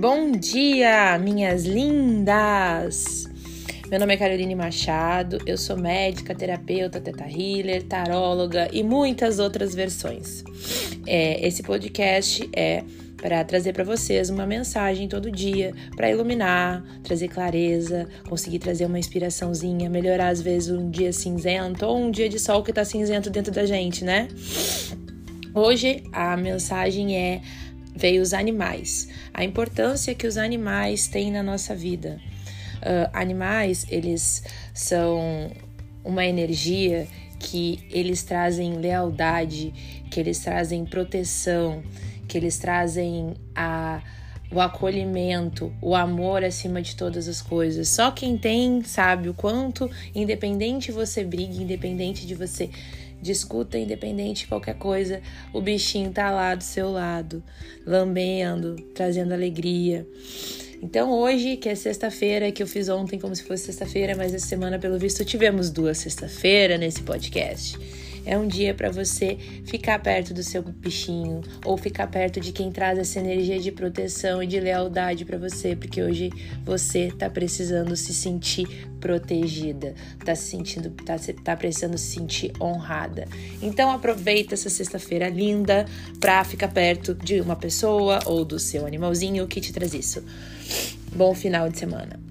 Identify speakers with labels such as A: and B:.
A: Bom dia, minhas lindas! Meu nome é Caroline Machado, eu sou médica, terapeuta, teta healer, taróloga e muitas outras versões. É, esse podcast é para trazer para vocês uma mensagem todo dia, para iluminar, trazer clareza, conseguir trazer uma inspiraçãozinha, melhorar às vezes um dia cinzento ou um dia de sol que tá cinzento dentro da gente, né? Hoje a mensagem é veio os animais, a importância que os animais têm na nossa vida. Uh, animais, eles são uma energia que eles trazem lealdade, que eles trazem proteção, que eles trazem a, o acolhimento, o amor acima de todas as coisas. Só quem tem sabe o quanto, independente você brigue, independente de você discuta independente de qualquer coisa, o bichinho tá lá do seu lado, lambendo, trazendo alegria. Então hoje, que é sexta-feira, que eu fiz ontem como se fosse sexta-feira, mas essa semana, pelo visto, tivemos duas sexta-feira nesse podcast. É um dia para você ficar perto do seu bichinho ou ficar perto de quem traz essa energia de proteção e de lealdade para você, porque hoje você tá precisando se sentir protegida, tá se sentindo, tá, tá precisando se sentir honrada. Então aproveita essa sexta-feira linda para ficar perto de uma pessoa ou do seu animalzinho que te traz isso. Bom final de semana.